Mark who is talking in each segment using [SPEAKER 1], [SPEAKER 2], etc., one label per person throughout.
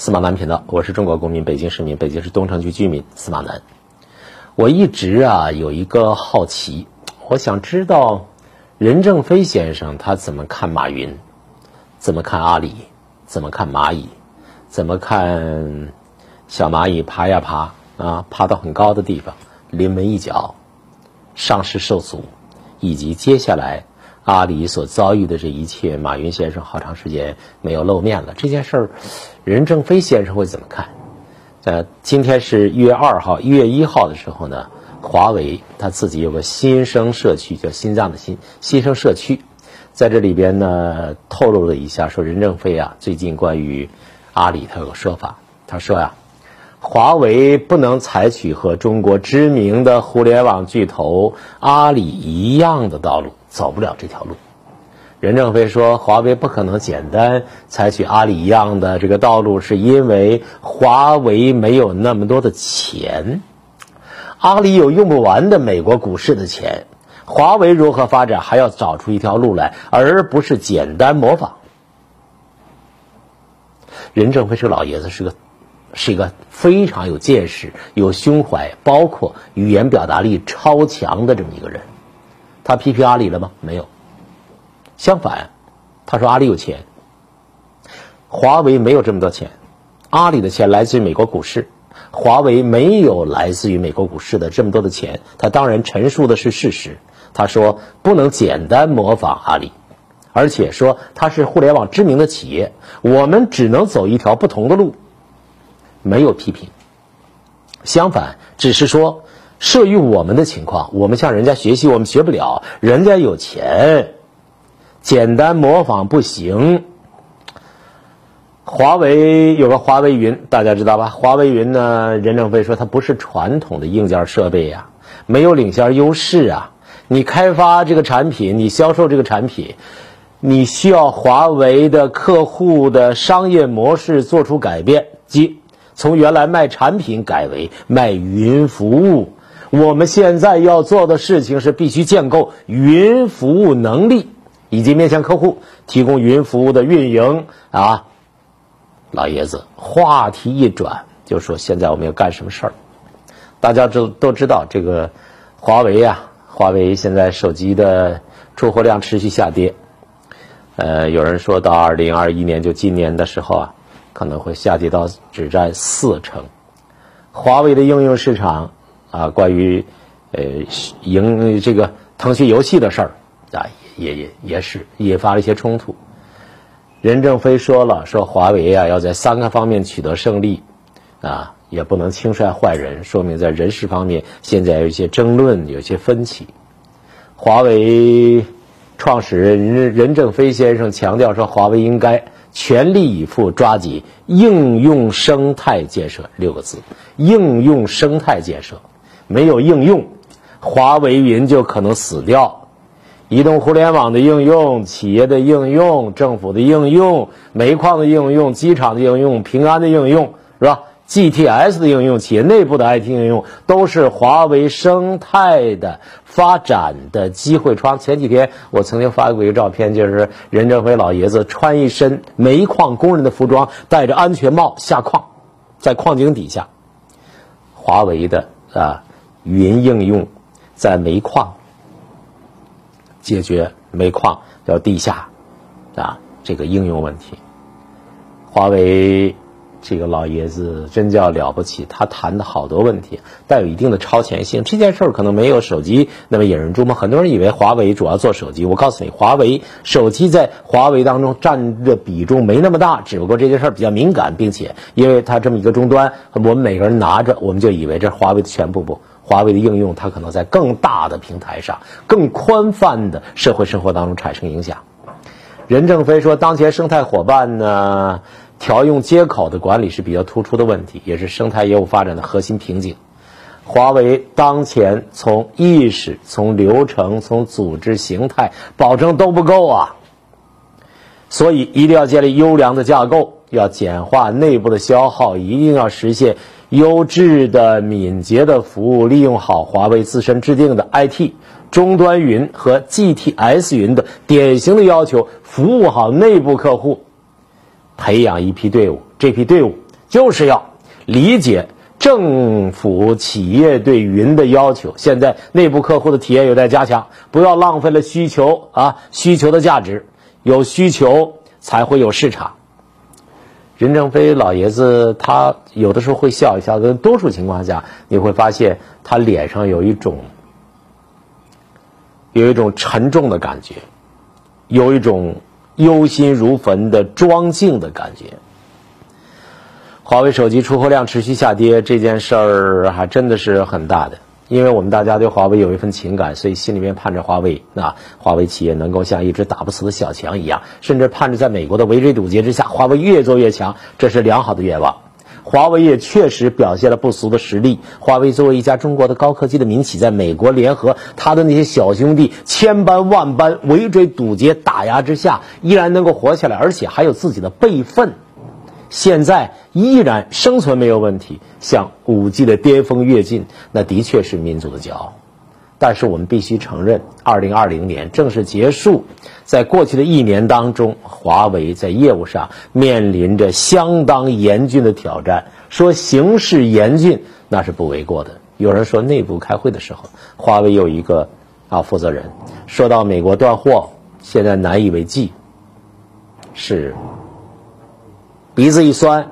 [SPEAKER 1] 司马南频道，我是中国公民，北京市民，北京市东城区居民司马南。我一直啊有一个好奇，我想知道任正非先生他怎么看马云，怎么看阿里，怎么看蚂蚁，怎么看小蚂蚁爬呀爬啊，爬到很高的地方，临门一脚，上市受阻，以及接下来。阿里所遭遇的这一切，马云先生好长时间没有露面了。这件事儿，任正非先生会怎么看？呃，今天是一月二号，一月一号的时候呢，华为他自己有个新生社区，叫心脏的新新生社区，在这里边呢透露了一下，说任正非啊，最近关于阿里他有个说法，他说呀，华为不能采取和中国知名的互联网巨头阿里一样的道路。走不了这条路，任正非说，华为不可能简单采取阿里一样的这个道路，是因为华为没有那么多的钱，阿里有用不完的美国股市的钱，华为如何发展还要找出一条路来，而不是简单模仿。任正非这个老爷子是个，是一个非常有见识、有胸怀，包括语言表达力超强的这么一个人。他批评阿里了吗？没有。相反，他说阿里有钱，华为没有这么多钱。阿里的钱来自于美国股市，华为没有来自于美国股市的这么多的钱。他当然陈述的是事实。他说不能简单模仿阿里，而且说它是互联网知名的企业，我们只能走一条不同的路。没有批评，相反，只是说。涉于我们的情况，我们向人家学习，我们学不了。人家有钱，简单模仿不行。华为有个华为云，大家知道吧？华为云呢，任正非说它不是传统的硬件设备呀，没有领先优势啊。你开发这个产品，你销售这个产品，你需要华为的客户的商业模式做出改变，即从原来卖产品改为卖云服务。我们现在要做的事情是必须建构云服务能力，以及面向客户提供云服务的运营啊。老爷子话题一转，就说现在我们要干什么事儿？大家都都知道这个华为啊，华为现在手机的出货量持续下跌。呃，有人说到二零二一年，就今年的时候啊，可能会下跌到只占四成。华为的应用市场。啊，关于呃赢这个腾讯游戏的事儿啊，也也也是引发了一些冲突。任正非说了，说华为啊要在三个方面取得胜利，啊也不能轻率换人，说明在人事方面现在有一些争论，有些分歧。华为创始人任任正非先生强调说，华为应该全力以赴抓紧应用生态建设六个字，应用生态建设。没有应用，华为云就可能死掉。移动互联网的应用、企业的应用、政府的应用、煤矿的应用、机场的应用、平安的应用，是吧？GTS 的应用、企业内部的 IT 应用，都是华为生态的发展的机会窗。前几天我曾经发过一个照片，就是任正非老爷子穿一身煤矿工人的服装，戴着安全帽下矿，在矿井底下，华为的啊。云应用在煤矿解决煤矿叫地下啊这个应用问题，华为这个老爷子真叫了不起，他谈的好多问题带有一定的超前性。这件事儿可能没有手机那么引人注目，很多人以为华为主要做手机。我告诉你，华为手机在华为当中占的比重没那么大，只不过这件事儿比较敏感，并且因为它这么一个终端，我们每个人拿着，我们就以为这是华为的全部不。华为的应用，它可能在更大的平台上、更宽泛的社会生活当中产生影响。任正非说，当前生态伙伴呢，调用接口的管理是比较突出的问题，也是生态业务发展的核心瓶颈。华为当前从意识、从流程、从组织形态保证都不够啊，所以一定要建立优良的架构，要简化内部的消耗，一定要实现。优质的、敏捷的服务，利用好华为自身制定的 IT 终端云和 GTS 云的典型的要求，服务好内部客户，培养一批队伍。这批队伍就是要理解政府企业对云的要求。现在内部客户的体验有待加强，不要浪费了需求啊，需求的价值，有需求才会有市场。任正非老爷子他有的时候会笑一笑，但多数情况下你会发现他脸上有一种有一种沉重的感觉，有一种忧心如焚的庄静的感觉。华为手机出货量持续下跌这件事儿还真的是很大的。因为我们大家对华为有一份情感，所以心里面盼着华为啊，华为企业能够像一只打不死的小强一样，甚至盼着在美国的围追堵截之下，华为越做越强，这是良好的愿望。华为也确实表现了不俗的实力。华为作为一家中国的高科技的民企，在美国联合他的那些小兄弟，千般万般围追堵截打压之下，依然能够活下来，而且还有自己的备份。现在依然生存没有问题，向五 G 的巅峰跃进，那的确是民族的骄傲。但是我们必须承认，二零二零年正式结束，在过去的一年当中，华为在业务上面临着相当严峻的挑战。说形势严峻，那是不为过的。有人说内部开会的时候，华为有一个啊负责人说到美国断货，现在难以为继，是。鼻子一酸，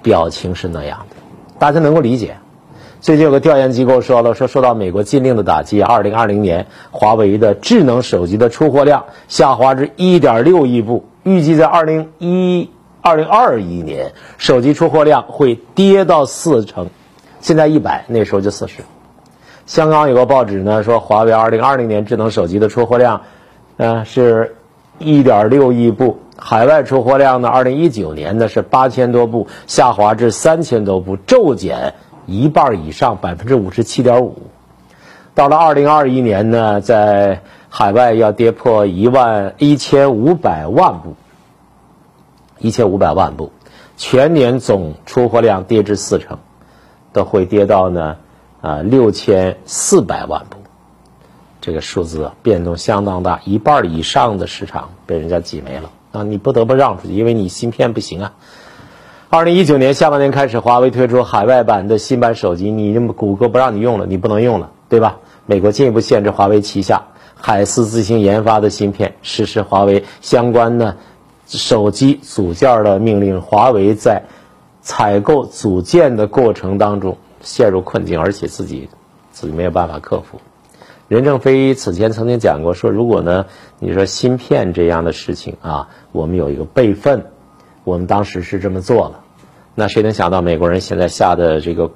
[SPEAKER 1] 表情是那样的，大家能够理解。最近有个调研机构说了，说受到美国禁令的打击，二零二零年华为的智能手机的出货量下滑至一点六亿部，预计在二零一二零二一年手机出货量会跌到四成，现在一百，那时候就四十。香港有个报纸呢说，华为二零二零年智能手机的出货量，嗯，是一点六亿部。海外出货量呢？二零一九年呢是八千多部，下滑至三千多部，骤减一半以上，百分之五十七点五。到了二零二一年呢，在海外要跌破一万一千五百万部，一千五百万部，全年总出货量跌至四成，都会跌到呢啊六千四百万部。这个数字变动相当大，一半以上的市场被人家挤没了。你不得不让出去，因为你芯片不行啊。二零一九年下半年开始，华为推出海外版的新版手机，你这么谷歌不让你用了，你不能用了，对吧？美国进一步限制华为旗下海思自行研发的芯片，实施华为相关的手机组件的命令。华为在采购组件的过程当中陷入困境，而且自己自己没有办法克服。任正非此前曾经讲过，说如果呢，你说芯片这样的事情啊，我们有一个备份，我们当时是这么做了，那谁能想到美国人现在下的这个，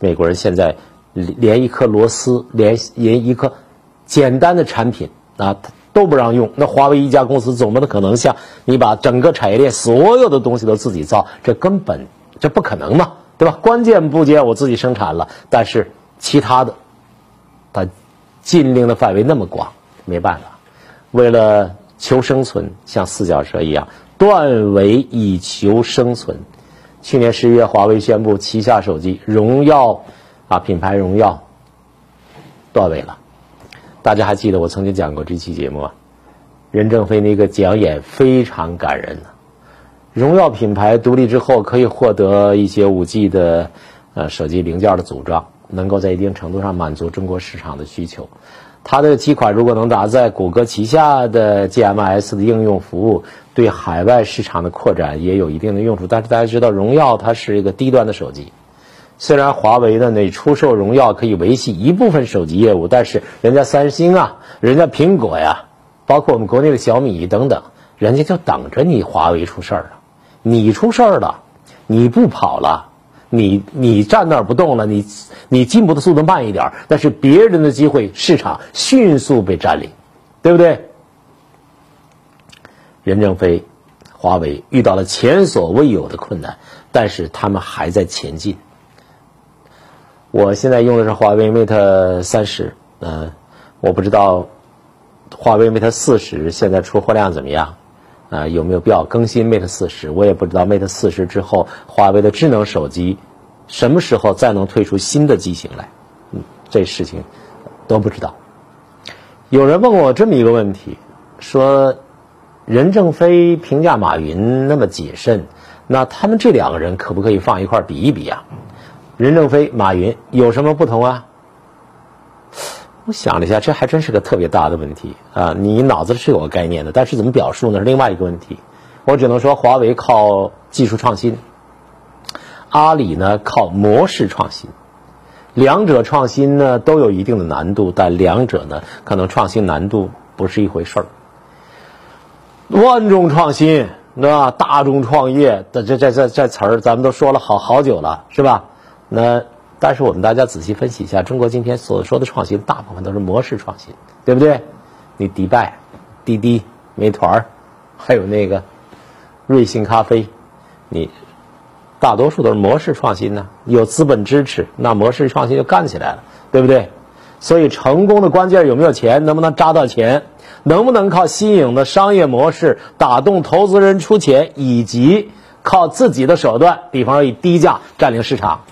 [SPEAKER 1] 美国人现在连一颗螺丝，连连一颗简单的产品啊，都不让用。那华为一家公司怎么可能像你把整个产业链所有的东西都自己造，这根本这不可能嘛，对吧？关键部件我自己生产了，但是其他的，它。禁令的范围那么广，没办法，为了求生存，像四脚蛇一样断尾以求生存。去年十一月，华为宣布旗下手机荣耀啊品牌荣耀断尾了。大家还记得我曾经讲过这期节目吗？任正非那个讲演非常感人呢。荣耀品牌独立之后，可以获得一些五 G 的呃手机零件的组装。能够在一定程度上满足中国市场的需求，它的几款如果能搭载谷歌旗下的 GMS 的应用服务，对海外市场的扩展也有一定的用处。但是大家知道，荣耀它是一个低端的手机，虽然华为的那出售荣耀可以维系一部分手机业务，但是人家三星啊，人家苹果呀，包括我们国内的小米等等，人家就等着你华为出事儿了，你出事儿了，你不跑了。你你站那儿不动了，你你进步的速度慢一点，但是别人的机会市场迅速被占领，对不对？任正非、华为遇到了前所未有的困难，但是他们还在前进。我现在用的是华为 Mate 三十，嗯，我不知道华为 Mate 四十现在出货量怎么样。啊，有没有必要更新 Mate 四十？我也不知道 Mate 四十之后，华为的智能手机什么时候再能推出新的机型来？嗯，这事情都不知道。有人问我这么一个问题，说任正非评价马云那么谨慎，那他们这两个人可不可以放一块比一比啊？任正非、马云有什么不同啊？我想了一下，这还真是个特别大的问题啊！你脑子是有个概念的，但是怎么表述呢？是另外一个问题。我只能说，华为靠技术创新，阿里呢靠模式创新。两者创新呢都有一定的难度，但两者呢可能创新难度不是一回事儿。万众创新，对吧？大众创业的这这这这词儿，咱们都说了好好久了，是吧？那。但是我们大家仔细分析一下，中国今天所说的创新，大部分都是模式创新，对不对？你迪拜、滴滴、美团还有那个瑞幸咖啡，你大多数都是模式创新呢。有资本支持，那模式创新就干起来了，对不对？所以成功的关键有没有钱，能不能扎到钱，能不能靠新颖的商业模式打动投资人出钱，以及靠自己的手段，比方说以低价占领市场。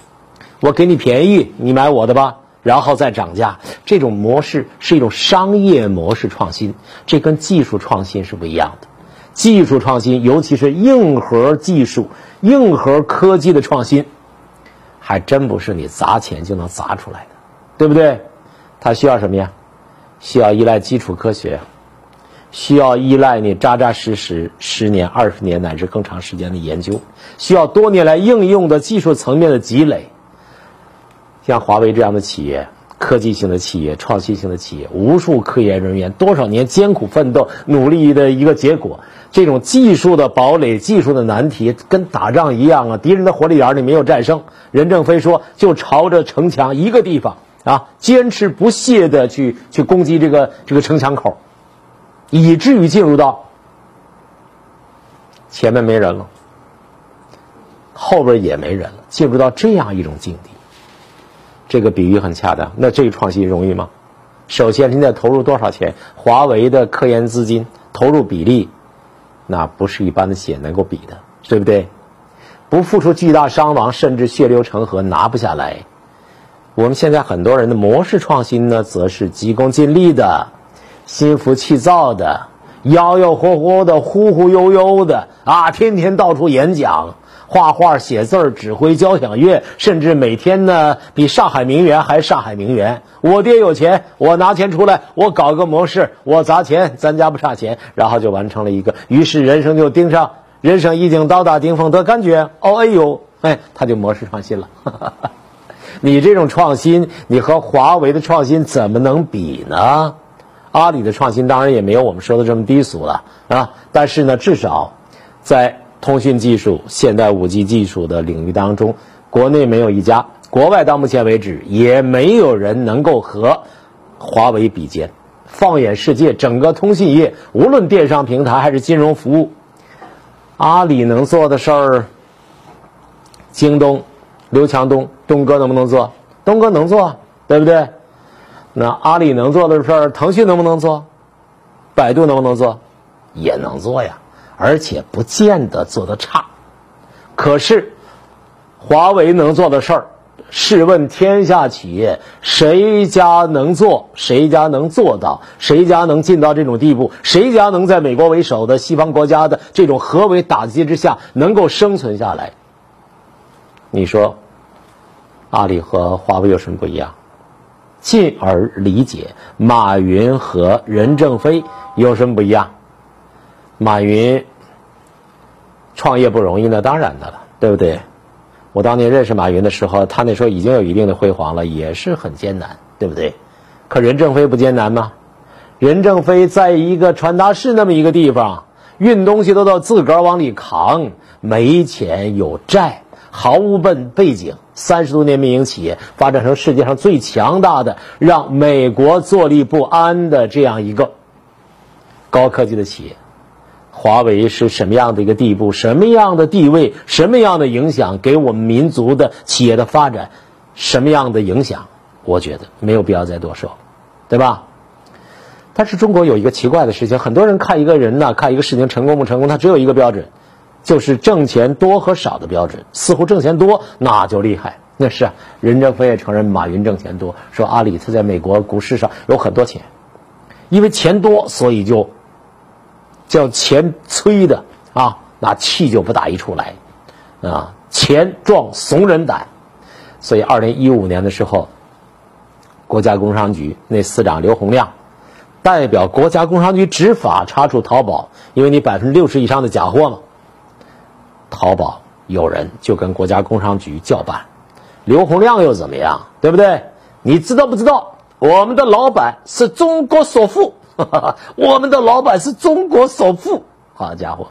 [SPEAKER 1] 我给你便宜，你买我的吧，然后再涨价。这种模式是一种商业模式创新，这跟技术创新是不一样的。技术创新，尤其是硬核技术、硬核科技的创新，还真不是你砸钱就能砸出来的，对不对？它需要什么呀？需要依赖基础科学，需要依赖你扎扎实实十年、二十年乃至更长时间的研究，需要多年来应用的技术层面的积累。像华为这样的企业，科技性的企业、创新性的企业，无数科研人员多少年艰苦奋斗、努力的一个结果。这种技术的堡垒、技术的难题，跟打仗一样啊！敌人的火力眼里没有战胜，任正非说就朝着城墙一个地方啊，坚持不懈的去去攻击这个这个城墙口，以至于进入到前面没人了，后边也没人了，进入到这样一种境地。这个比喻很恰当。那这个创新容易吗？首先，你得投入多少钱？华为的科研资金投入比例，那不是一般的企业能够比的，对不对？不付出巨大伤亡，甚至血流成河，拿不下来。我们现在很多人的模式创新呢，则是急功近利的、心浮气躁的、摇摇晃晃的、忽忽悠悠的啊，天天到处演讲。画画、写字儿、指挥交响乐，甚至每天呢比上海名媛还上海名媛。我爹有钱，我拿钱出来，我搞个模式，我砸钱，咱家不差钱，然后就完成了一个。于是人生就盯上，人生已经到达顶峰的感觉。哦哎呦，哎，他就模式创新了。你这种创新，你和华为的创新怎么能比呢？阿里的创新当然也没有我们说的这么低俗了啊，但是呢，至少在。通讯技术、现代五 G 技术的领域当中，国内没有一家，国外到目前为止也没有人能够和华为比肩。放眼世界，整个通信业，无论电商平台还是金融服务，阿里能做的事儿，京东、刘强东、东哥能不能做？东哥能做，对不对？那阿里能做的事儿，腾讯能不能做？百度能不能做？也能做呀。而且不见得做得差，可是华为能做的事儿，试问天下企业谁家能做？谁家能做到？谁家能进到这种地步？谁家能在美国为首的西方国家的这种合围打击之下能够生存下来？你说，阿里和华为有什么不一样？进而理解马云和任正非有什么不一样？马云创业不容易，那当然的了，对不对？我当年认识马云的时候，他那时候已经有一定的辉煌了，也是很艰难，对不对？可任正非不艰难吗？任正非在一个传达室那么一个地方，运东西都得自个儿往里扛，没钱有债，毫无本背景，三十多年民营企业发展成世界上最强大的，让美国坐立不安的这样一个高科技的企业。华为是什么样的一个地步？什么样的地位？什么样的影响？给我们民族的企业的发展，什么样的影响？我觉得没有必要再多说，对吧？但是中国有一个奇怪的事情，很多人看一个人呢，看一个事情成功不成功，他只有一个标准，就是挣钱多和少的标准。似乎挣钱多那就厉害，那是啊。任正非也承认马云挣钱多，说阿里他在美国股市上有很多钱，因为钱多，所以就。叫钱催的啊，那气就不打一处来。啊，钱壮怂人胆。所以，二零一五年的时候，国家工商局那司长刘洪亮代表国家工商局执法查处淘宝，因为你百分之六十以上的假货嘛。淘宝有人就跟国家工商局叫板，刘洪亮又怎么样？对不对？你知道不知道？我们的老板是中国首富，我们的老板是中国首富。好家伙，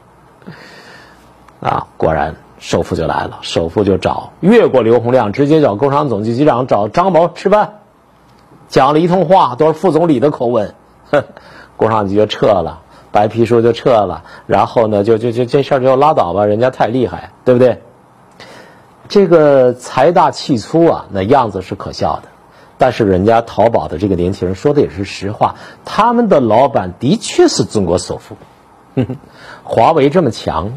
[SPEAKER 1] 啊，果然。首富就来了，首富就找越过刘洪亮，直接找工商总局局长找张某吃饭，讲了一通话，都是副总理的口吻，哼，工商局就撤了，白皮书就撤了，然后呢，就就就这事就拉倒吧，人家太厉害，对不对？这个财大气粗啊，那样子是可笑的，但是人家淘宝的这个年轻人说的也是实话，他们的老板的确是中国首富，哼 华为这么强。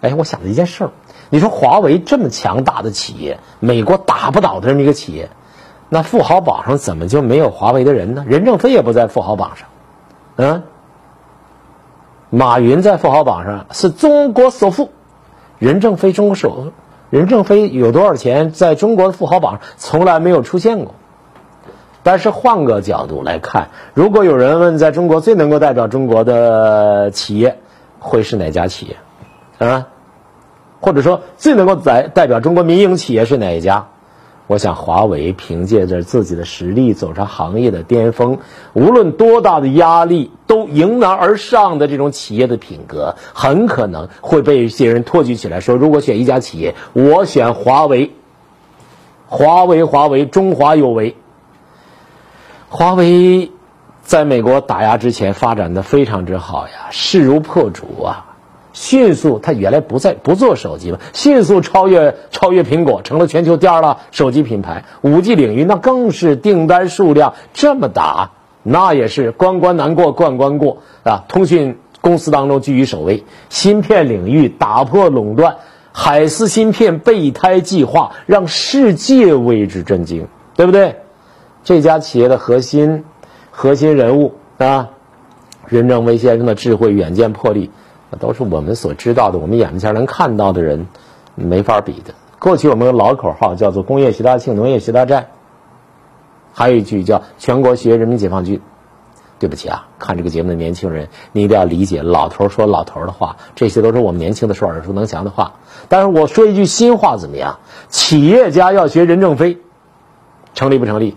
[SPEAKER 1] 哎，我想了一件事儿，你说华为这么强大的企业，美国打不倒的这么一个企业，那富豪榜上怎么就没有华为的人呢？任正非也不在富豪榜上，嗯，马云在富豪榜上是中国首富，任正非中国首，任正非有多少钱，在中国的富豪榜上从来没有出现过。但是换个角度来看，如果有人问在中国最能够代表中国的企业会是哪家企业？啊，或者说最能够代代表中国民营企业是哪一家？我想华为凭借着自己的实力走上行业的巅峰，无论多大的压力都迎难而上的这种企业的品格，很可能会被一些人托举起来说：如果选一家企业，我选华为。华为，华为，中华有为。华为在美国打压之前发展的非常之好呀，势如破竹啊。迅速，它原来不在不做手机嘛，迅速超越超越苹果，成了全球第二大手机品牌。五 G 领域那更是订单数量这么大，那也是关关难过关关过啊！通讯公司当中居于首位，芯片领域打破垄断，海思芯片备胎计划让世界为之震惊，对不对？这家企业的核心核心人物啊，任正非先生的智慧、远见、魄力。那都是我们所知道的，我们眼前能看到的人，没法比的。过去我们的老口号叫做“工业习大庆，农业习大战”，还有一句叫“全国学人民解放军”。对不起啊，看这个节目的年轻人，你一定要理解老头说老头的话，这些都是我们年轻的时候耳熟能详的话。但是我说一句新话怎么样？企业家要学任正非，成立不成立？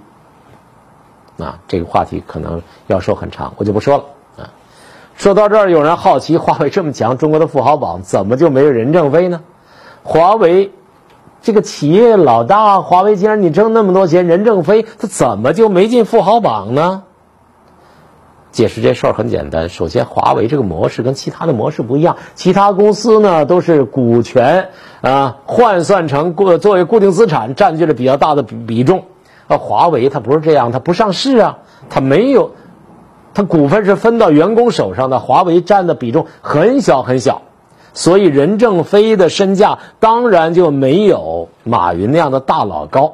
[SPEAKER 1] 啊，这个话题可能要说很长，我就不说了啊。说到这儿，有人好奇，华为这么强，中国的富豪榜怎么就没有任正非呢？华为这个企业老大，华为既然你挣那么多钱，任正非他怎么就没进富豪榜呢？解释这事儿很简单，首先，华为这个模式跟其他的模式不一样，其他公司呢都是股权啊换算成固作为固定资产，占据了比较大的比比重，华为它不是这样，它不上市啊，它没有。他股份是分到员工手上的，华为占的比重很小很小，所以任正非的身价当然就没有马云那样的大佬高。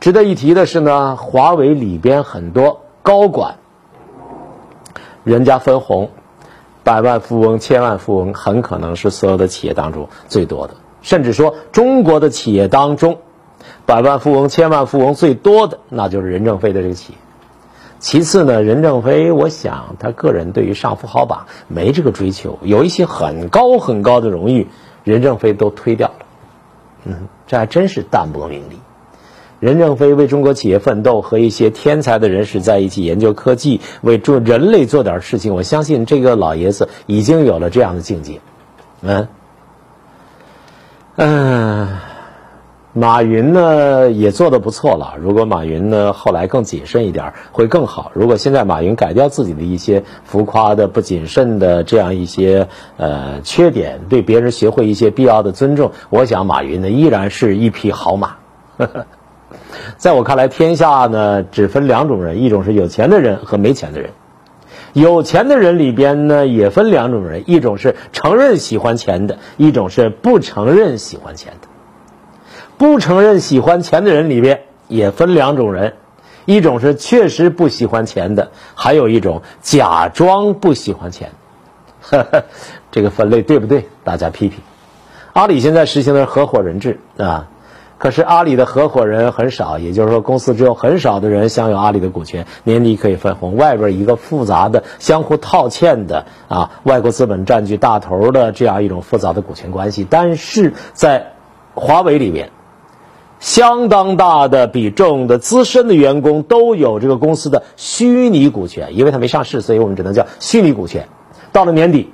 [SPEAKER 1] 值得一提的是呢，华为里边很多高管，人家分红，百万富翁、千万富翁很可能是所有的企业当中最多的，甚至说中国的企业当中，百万富翁、千万富翁最多的那就是任正非的这个企业。其次呢，任正非，我想他个人对于上富豪榜没这个追求，有一些很高很高的荣誉，任正非都推掉了。嗯，这还真是淡泊名利。任正非为中国企业奋斗，和一些天才的人士在一起研究科技，为做人类做点事情。我相信这个老爷子已经有了这样的境界。嗯，嗯。马云呢也做得不错了。如果马云呢后来更谨慎一点，会更好。如果现在马云改掉自己的一些浮夸的、不谨慎的这样一些呃缺点，对别人学会一些必要的尊重，我想马云呢依然是一匹好马。在我看来，天下呢只分两种人，一种是有钱的人和没钱的人。有钱的人里边呢也分两种人，一种是承认喜欢钱的，一种是不承认喜欢钱的。不承认喜欢钱的人里边也分两种人，一种是确实不喜欢钱的，还有一种假装不喜欢钱。这个分类对不对？大家批评。阿里现在实行的是合伙人制啊，可是阿里的合伙人很少，也就是说公司只有很少的人享有阿里的股权，年底可以分红。外边一个复杂的、相互套欠的啊，外国资本占据大头的这样一种复杂的股权关系。但是在华为里面，相当大的比重的资深的员工都有这个公司的虚拟股权，因为它没上市，所以我们只能叫虚拟股权。到了年底，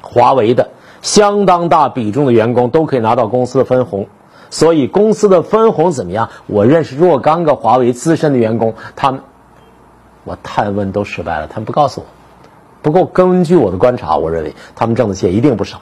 [SPEAKER 1] 华为的。相当大比重的员工都可以拿到公司的分红，所以公司的分红怎么样？我认识若干个华为资深的员工，他们我探问都失败了，他们不告诉我。不过根据我的观察，我认为他们挣的钱一定不少。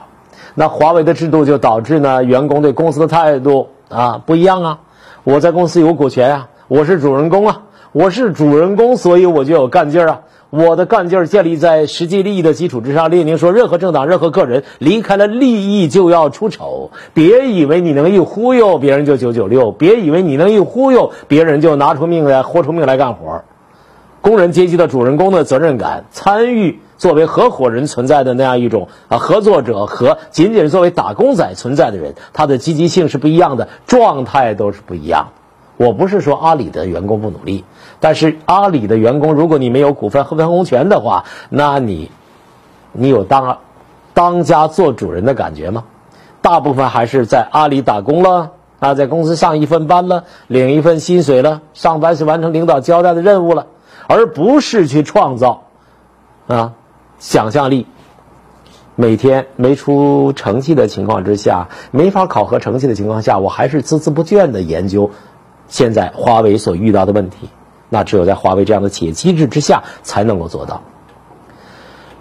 [SPEAKER 1] 那华为的制度就导致呢，员工对公司的态度啊不一样啊。我在公司有股权啊，我是主人公啊，我是主人公，所以我就有干劲儿啊。我的干劲儿建立在实际利益的基础之上。列宁说：“任何政党、任何个人离开了利益就要出丑。别以为你能一忽悠别人就九九六，别以为你能一忽悠别人就拿出命来豁出命来干活。工人阶级的主人公的责任感、参与作为合伙人存在的那样一种啊合作者和仅仅作为打工仔存在的人，他的积极性是不一样的，状态都是不一样。我不是说阿里的员工不努力。”但是阿里的员工，如果你没有股份和分红权的话，那你，你有当当家做主人的感觉吗？大部分还是在阿里打工了啊，在公司上一份班了，领一份薪水了，上班是完成领导交代的任务了，而不是去创造啊想象力。每天没出成绩的情况之下，没法考核成绩的情况下，我还是孜孜不倦的研究现在华为所遇到的问题。那只有在华为这样的企业机制之下才能够做到。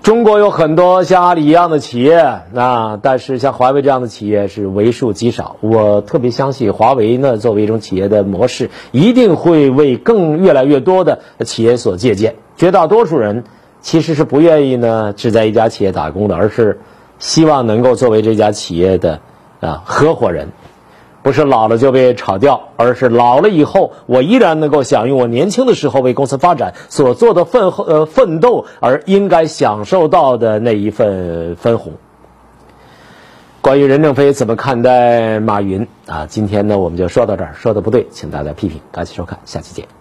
[SPEAKER 1] 中国有很多像阿里一样的企业，那但是像华为这样的企业是为数极少。我特别相信华为呢，作为一种企业的模式，一定会为更越来越多的企业所借鉴。绝大多数人其实是不愿意呢只在一家企业打工的，而是希望能够作为这家企业的啊合伙人。不是老了就被炒掉，而是老了以后，我依然能够享用我年轻的时候为公司发展所做的奋呃奋斗而应该享受到的那一份分红。关于任正非怎么看待马云啊？今天呢，我们就说到这儿，说的不对，请大家批评。感谢收看，下期见。